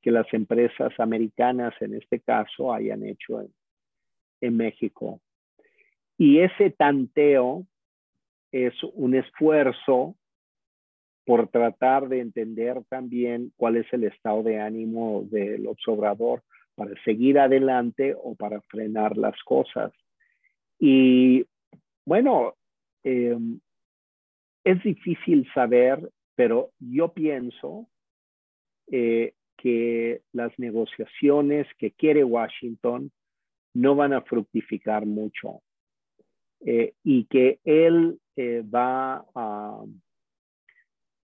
Speaker 3: que, las empresas americanas en este caso hayan hecho en, en México. Y ese tanteo es un esfuerzo por tratar de entender también cuál es el estado de ánimo del observador para seguir adelante o para frenar las cosas. Y bueno, em, es difícil saber, pero yo pienso eh, que las negociaciones que quiere Washington no van a fructificar mucho eh, y que él eh, va a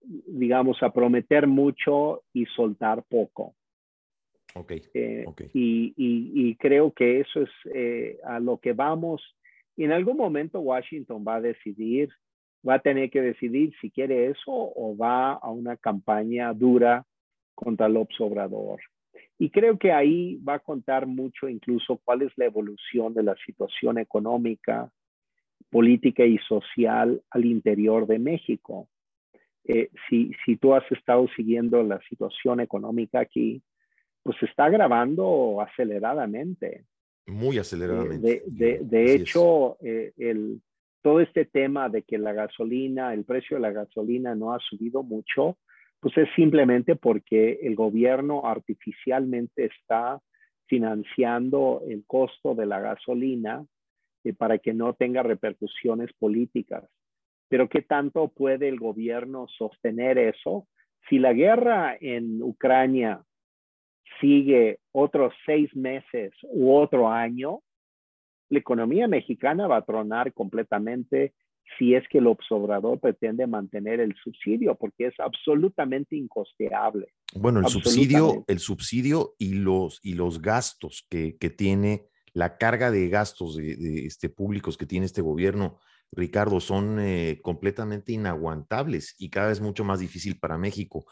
Speaker 3: digamos, a prometer mucho y soltar poco.
Speaker 2: Okay,
Speaker 3: eh, Y, creo que eso es eh, a lo que vamos. Y en algún momento Washington va a decidir, va a tener que decidir si quiere eso o va a una campaña dura contra el Obrador. Y creo que ahí va a contar mucho incluso cuál es la evolución de la situación económica, política y social al interior de México. Eh, si, si tú has estado siguiendo la situación económica aquí, pues se está agravando aceleradamente.
Speaker 2: Muy
Speaker 3: eh,
Speaker 2: aceleradamente.
Speaker 3: de, de, hecho, eh, el, todo este tema de que la gasolina, el precio de la gasolina no ha subido mucho, pues es simplemente porque el gobierno artificialmente está financiando el costo de la gasolina para que no tenga repercusiones políticas. Pero ¿qué tanto puede el gobierno sostener eso? Si la guerra en Ucrania sigue otros seis meses u otro año, la economía mexicana va a tronar completamente si es que el observador pretende mantener el subsidio, porque es absolutamente incosteable.
Speaker 2: Bueno, el subsidio, el subsidio y los, y los gastos que, que tiene, la carga de gastos de, este, públicos que tiene este gobierno Ricardo, son eh, completamente inaguantables y cada vez mucho más difícil para México.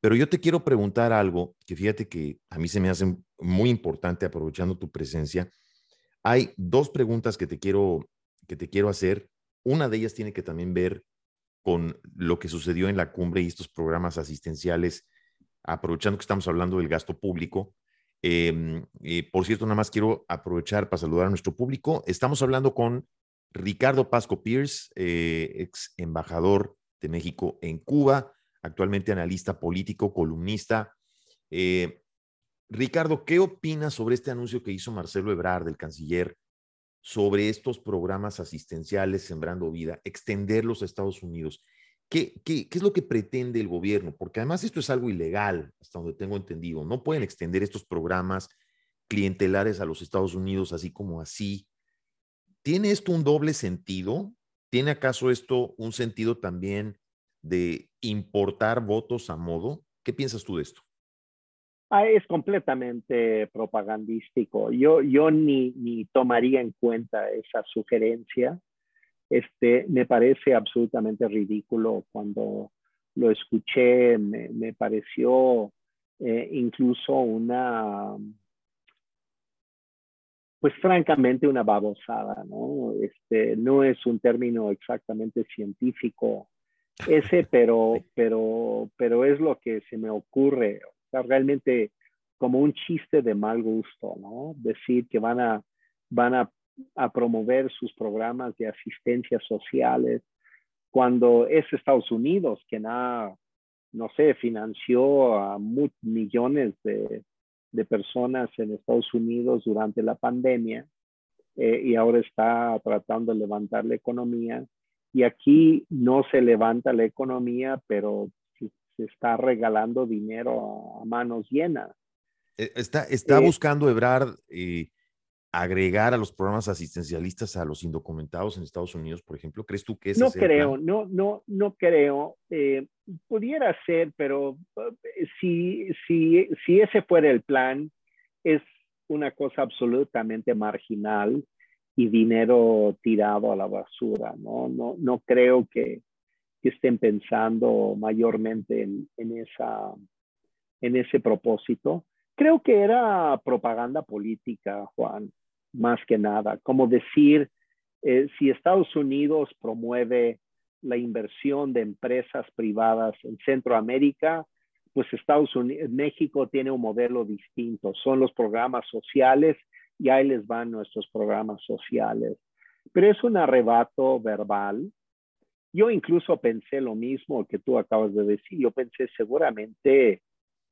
Speaker 2: Pero yo te quiero preguntar algo que fíjate que a mí se me hace muy importante aprovechando tu presencia. Hay dos preguntas que te quiero, que te quiero hacer. Una de ellas tiene que también ver con lo que sucedió en la cumbre y estos programas asistenciales, aprovechando que estamos hablando del gasto público. Em, por cierto, nada más quiero aprovechar para saludar a nuestro público. Estamos hablando con Ricardo Pasco Pierce, eh, ex embajador de México en Cuba, actualmente analista político, columnista. Eh, Ricardo, ¿qué opinas sobre este anuncio que hizo Marcelo Ebrard, el canciller, sobre estos programas asistenciales Sembrando Vida, extenderlos a Estados Unidos? ¿Qué, qué, qué es lo que pretende el gobierno? Porque además esto es algo ilegal, hasta donde tengo entendido. No pueden extender estos programas clientelares a los Estados Unidos así como así. ¿Tiene esto un doble sentido? ¿Tiene acaso esto un sentido también de importar votos a modo? ¿Qué piensas tú de esto?
Speaker 3: Ah, es completamente propagandístico. Yo, yo ni, ni tomaría en cuenta esa sugerencia. Este, me parece absolutamente ridículo cuando lo escuché, me, pareció eh, incluso una, pues francamente una babosada, ¿no? Este, no es un término exactamente científico ese, pero, pero, pero es lo que se me ocurre. Realmente como un chiste de mal gusto, ¿no? Decir que van a, van a, a promover sus programas de asistencia sociales cuando es Estados Unidos quien ha, no sé, financió a millones de, de, personas en Estados Unidos durante la pandemia eh, y ahora está tratando de levantar la economía. Y aquí no se levanta la economía, pero se está regalando dinero a, manos llenas.
Speaker 2: Eh, está, está eh, buscando Ebrard agregar a los programas asistencialistas a los indocumentados en Estados Unidos, por ejemplo? ¿Crees tú que es
Speaker 3: No creo, no, no, no creo. Eh, pudiera ser, pero eh, si, si, si ese fuera el plan, es una cosa absolutamente marginal y dinero tirado a la basura, ¿no? No, no creo que, estén pensando mayormente en, en, esa, en ese propósito. Creo que era propaganda política, Juan más que nada, como decir, eh, si Estados Unidos promueve la inversión de empresas privadas en Centroamérica, pues Estados Unidos, México tiene un modelo distinto, son los programas sociales y ahí les van nuestros programas sociales. Pero es un arrebato verbal. Yo incluso pensé lo mismo que tú acabas de decir. Yo pensé seguramente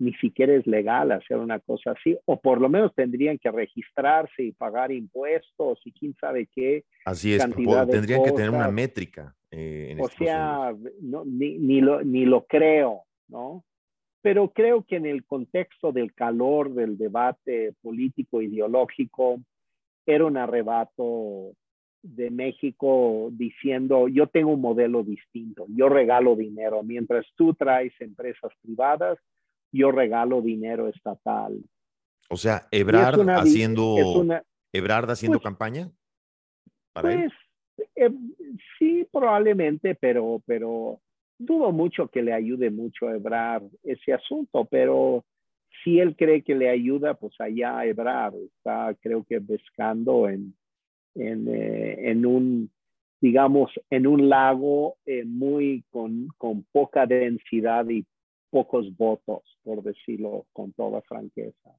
Speaker 3: ni siquiera es legal hacer una cosa así, o por lo menos tendrían que registrarse y pagar impuestos y quién sabe qué.
Speaker 2: Así es, tendrían que tener una métrica.
Speaker 3: Eh, o sea, ni, ni, lo, ni lo creo, ¿no? Pero creo que en el contexto del calor del debate político ideológico, era un arrebato de México diciendo, yo tengo un modelo distinto, yo regalo dinero, mientras tú traes empresas privadas, yo regalo dinero estatal.
Speaker 2: O sea, Ebrard haciendo, Ebrard haciendo pues campaña
Speaker 3: para pues, eh, sí, probablemente, pero, pero dudo mucho que le ayude mucho a Ebrard ese asunto, pero si él cree que le ayuda, pues allá Ebrard está, creo que pescando en, en, eh, un, digamos, en un lago eh, muy con, con poca densidad y pocos votos, por decirlo con toda franqueza.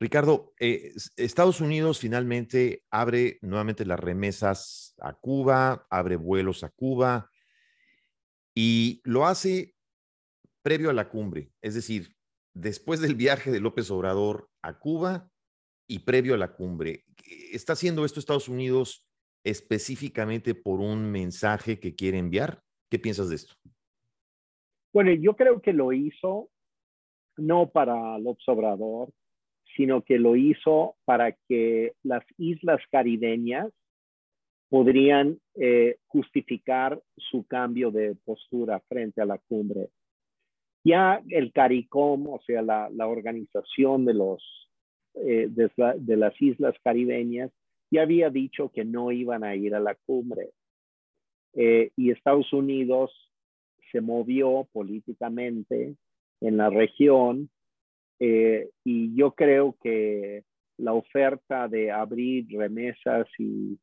Speaker 2: Ricardo, eh, Estados Unidos finalmente abre nuevamente las remesas a Cuba, abre vuelos a Cuba y lo hace previo a la cumbre, es decir, después del viaje de López Obrador a Cuba y previo a la cumbre. ¿Está haciendo esto Estados Unidos específicamente por un mensaje que quiere enviar? ¿Qué piensas de esto?
Speaker 3: Bueno, yo creo que lo hizo no para el observador, sino que lo hizo para que las islas caribeñas podrían eh, justificar su cambio de postura frente a la cumbre. Ya el CARICOM, o sea, la, organización de, los, eh, de, las islas caribeñas, ya había dicho que no iban a ir a la cumbre. Eh, y Estados Unidos se movió políticamente en la región eh, y yo creo que la oferta de abrir remesas y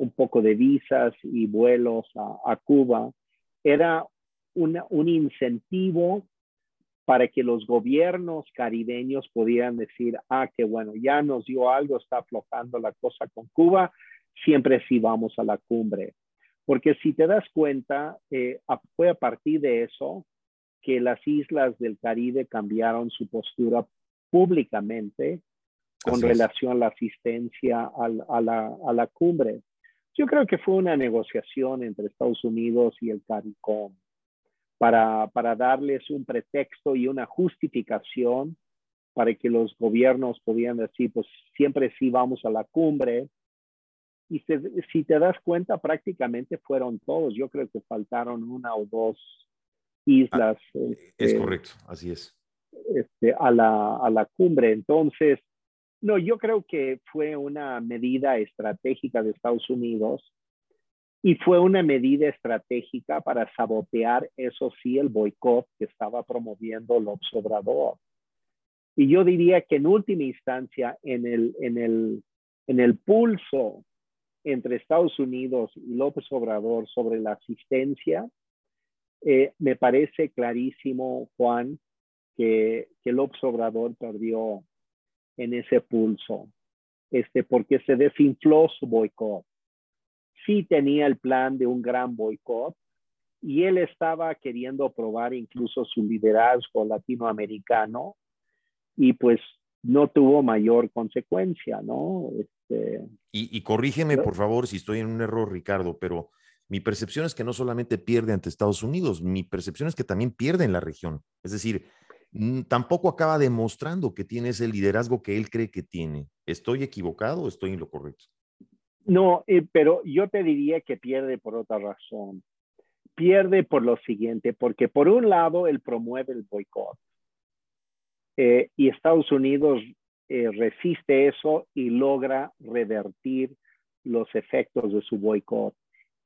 Speaker 3: un poco de visas y vuelos a, Cuba era un incentivo para que los gobiernos caribeños pudieran decir, ah, qué bueno, ya nos dio algo, está aflojando la cosa con Cuba, siempre sí vamos a la cumbre. Porque si te das cuenta, eh, fue a partir de eso que las islas del Caribe cambiaron su postura públicamente con relación a la asistencia a, la, cumbre. Yo creo que fue una negociación entre Estados Unidos y el CARICOM para, para darles un pretexto y una justificación para que los gobiernos pudieran decir, pues siempre sí vamos a la cumbre, y si te das cuenta, prácticamente fueron todos. Yo creo que faltaron una o dos islas. Ah,
Speaker 2: es este, correcto, así es.
Speaker 3: Este, a, la, a la cumbre. Entonces, no, yo creo que fue una medida estratégica de Estados Unidos y fue una medida estratégica para sabotear, eso sí, el boicot que estaba promoviendo López Obrador. Y yo diría que en última instancia, en el, en el, en el pulso entre Estados Unidos y López Obrador sobre la asistencia, eh, me parece clarísimo, Juan, que, que López Obrador perdió en ese pulso, este, porque se desinfló su boicot sí tenía el plan de un gran boicot y él estaba queriendo probar incluso su liderazgo latinoamericano y pues no tuvo mayor consecuencia, ¿no? Este,
Speaker 2: y, corrígeme, por favor, si estoy en un error, Ricardo, pero mi percepción es que no solamente pierde ante Estados Unidos, mi percepción es que también pierde en la región. Es decir, tampoco acaba demostrando que tiene ese liderazgo que él cree que tiene. ¿Estoy equivocado o estoy en lo correcto?
Speaker 3: No, eh, pero yo te diría que pierde por otra razón. Pierde por lo siguiente, porque por un lado él promueve el boicot eh, y Estados Unidos eh, resiste eso y logra revertir los efectos de su boicot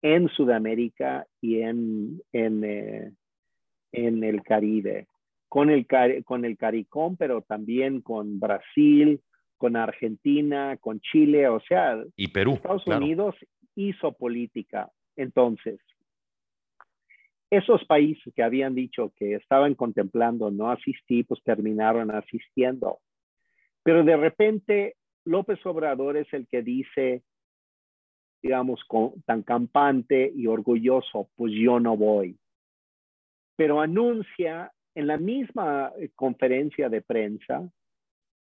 Speaker 3: en Sudamérica y en, en, en el Caribe, con el, con el CARICOM, pero también con Brasil, con Argentina, con Chile, o sea,
Speaker 2: y Perú,
Speaker 3: Estados Unidos hizo política. Entonces, esos países que habían dicho que estaban contemplando no asistir, pues terminaron asistiendo. Pero de repente López Obrador es el que dice, digamos, tan campante y orgulloso, pues yo no voy. Pero anuncia en la misma eh, conferencia de prensa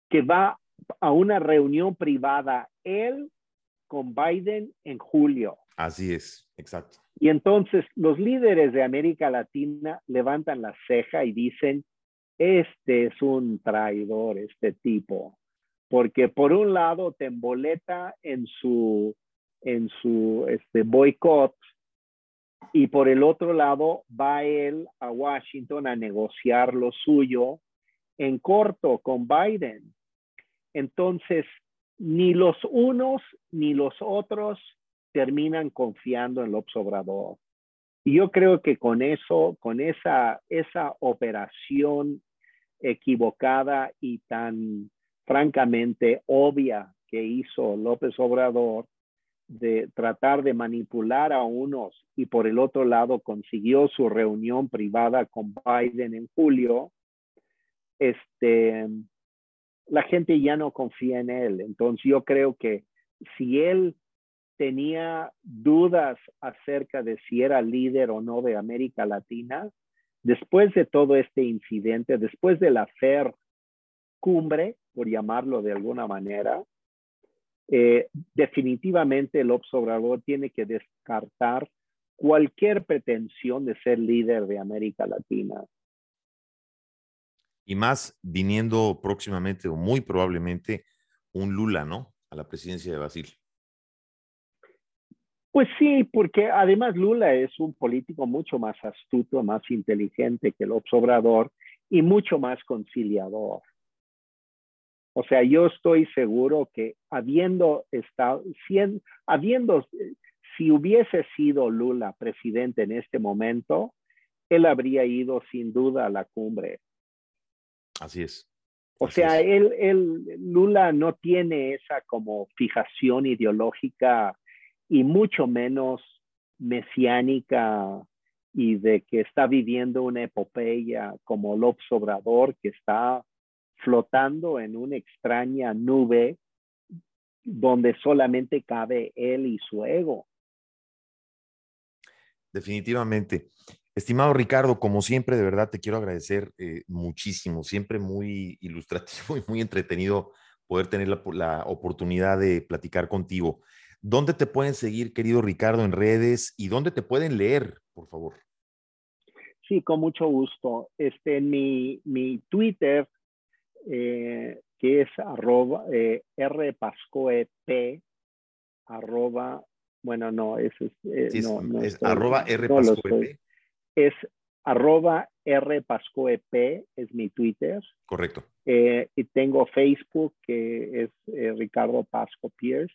Speaker 3: que va a una reunión privada él con Biden en julio.
Speaker 2: Así es, exacto.
Speaker 3: Y entonces los líderes de América Latina levantan la ceja y dicen, este es un traidor, este tipo, porque por un lado te emboleta en su, en su este, boicot y por el otro lado va él a Washington a negociar lo suyo en corto con Biden. Entonces, ni los unos ni los otros terminan confiando en López Obrador. Y yo creo que con eso, con esa, esa operación equivocada y tan francamente obvia que hizo López Obrador de tratar de manipular a unos y por el otro lado consiguió su reunión privada con Biden en julio, este, la gente ya no confía en él. Entonces yo creo que si él tenía dudas acerca de si era líder o no de América Latina, después de todo este incidente, después de la FER cumbre, por llamarlo de alguna manera, eh, definitivamente el observador tiene que descartar cualquier pretensión de ser líder de América Latina
Speaker 2: y más viniendo próximamente o muy probablemente un Lula, ¿no? A la presidencia de Brasil.
Speaker 3: Pues sí, porque además Lula es un político mucho más astuto, más inteligente que el Obrador y mucho más conciliador. O sea, yo estoy seguro que habiendo estado, habiendo, si hubiese sido Lula presidente en este momento, él habría ido sin duda a la cumbre
Speaker 2: Así es.
Speaker 3: O sea, Él, él, Lula no tiene esa como fijación ideológica y mucho menos mesiánica y de que está viviendo una epopeya como López Obrador que está flotando en una extraña nube donde solamente cabe él y su ego.
Speaker 2: Definitivamente. Estimado Ricardo, como siempre, de verdad te quiero agradecer eh, muchísimo. Siempre muy ilustrativo *laughs* y muy entretenido poder tener la, oportunidad de platicar contigo. ¿Dónde te pueden seguir, querido Ricardo, en redes y dónde te pueden leer, por favor?
Speaker 3: Sí, con mucho gusto. Este, en mi, mi Twitter, eh, que es arroba eh, rpascoep, arroba, bueno, no, es,
Speaker 2: es, no, es arroba rpascoep
Speaker 3: es arroba rpascoep, es mi Twitter.
Speaker 2: Correcto.
Speaker 3: Eh, y tengo Facebook, que es eh, Ricardo Pasco Pierce.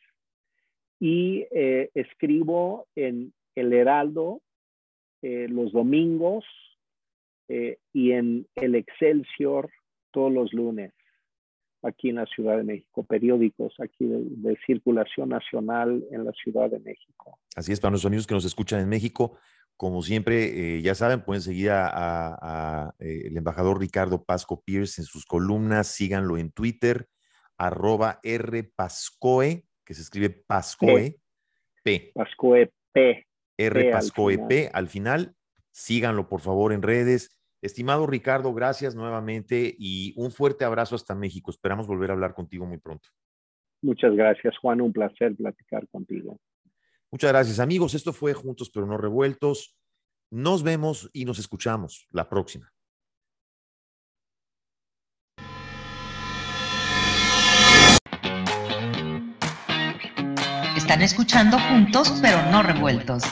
Speaker 3: Y eh, escribo en El Heraldo eh, los domingos eh, y en el Excelsior todos los lunes aquí en la Ciudad de México, periódicos aquí de, circulación nacional en la Ciudad de México.
Speaker 2: Así es, para nuestros amigos que nos escuchan en México, como siempre, eh, ya saben, pueden seguir a, el embajador Ricardo Pasco Pierce en sus columnas, síganlo en Twitter, arroba rpascoe, que se escribe Pascoe, P.
Speaker 3: Pascoe P.
Speaker 2: R Pascoe P al final. Síganlo, por favor, en redes. Estimado Ricardo, gracias nuevamente y un fuerte abrazo hasta México. Esperamos volver a hablar contigo muy pronto.
Speaker 3: Muchas gracias, Juan. Un placer platicar contigo.
Speaker 2: Muchas gracias, amigos. Esto fue Juntos pero no revueltos. Nos vemos y nos escuchamos la próxima.
Speaker 1: Están escuchando juntos pero no revueltos.